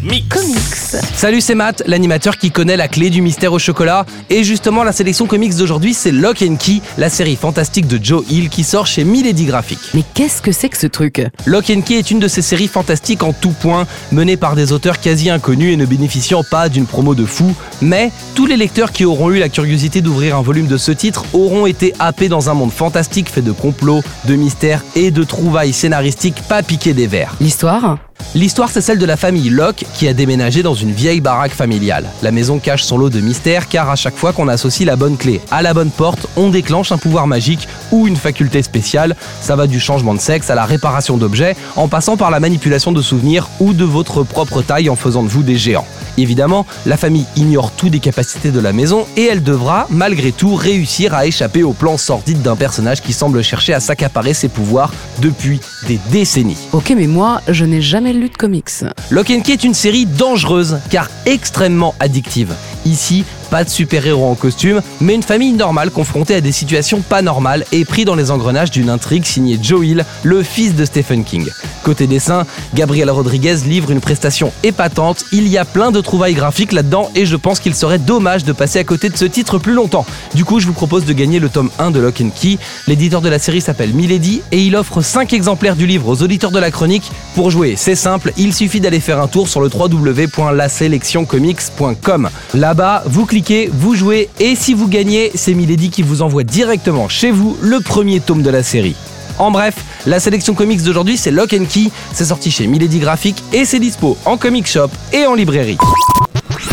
comics. comics. Salut, c'est Matt, l'animateur qui connaît la clé du mystère au chocolat. Et justement, la sélection comics d'aujourd'hui, c'est Lock and Key, la série fantastique de Joe Hill qui sort chez Milady Graphics. Mais qu'est-ce que c'est que ce truc? Lock and Key est une de ces séries fantastiques en tout point, menée par des auteurs quasi inconnus et ne bénéficiant pas d'une promo de fou. Mais tous les lecteurs qui auront eu la curiosité d'ouvrir un volume de ce titre auront été happés dans un monde fantastique fait de complots, de mystères et de trouvailles scénaristiques pas piquées des verres. L'histoire? L'histoire, c'est celle de la famille Locke qui a déménagé dans une vieille baraque familiale. La maison cache son lot de mystères car à chaque fois qu'on associe la bonne clé à la bonne porte, on déclenche un pouvoir magique ou une faculté spéciale. Ça va du changement de sexe à la réparation d'objets, en passant par la manipulation de souvenirs ou de votre propre taille en faisant de vous des géants. Évidemment, la famille ignore tout des capacités de la maison et elle devra, malgré tout, réussir à échapper au plan sordide d'un personnage qui semble chercher à s'accaparer ses pouvoirs depuis des décennies. Ok, mais moi, je n'ai jamais lu de comics. Lock and Key est une série dangereuse car extrêmement addictive. Ici, pas de super-héros en costume, mais une famille normale confrontée à des situations pas normales et pris dans les engrenages d'une intrigue signée Joe Hill, le fils de Stephen King. Côté dessin, Gabriel Rodriguez livre une prestation épatante, il y a plein de trouvailles graphiques là-dedans et je pense qu'il serait dommage de passer à côté de ce titre plus longtemps. Du coup, je vous propose de gagner le tome 1 de Lock and Key. L'éditeur de la série s'appelle Milady et il offre 5 exemplaires du livre aux auditeurs de la chronique. Pour jouer, c'est simple, il suffit d'aller faire un tour sur le www.laselectioncomics.com. Là-bas, vous cliquez, vous jouez et si vous gagnez, c'est Milady qui vous envoie directement chez vous le premier tome de la série. En bref, la sélection comics d'aujourd'hui c'est Lock and Key, c'est sorti chez Milady Graphics et c'est dispo en comic shop et en librairie.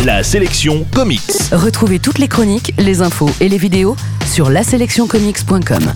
La sélection comics. Retrouvez toutes les chroniques, les infos et les vidéos sur laselectioncomics.com.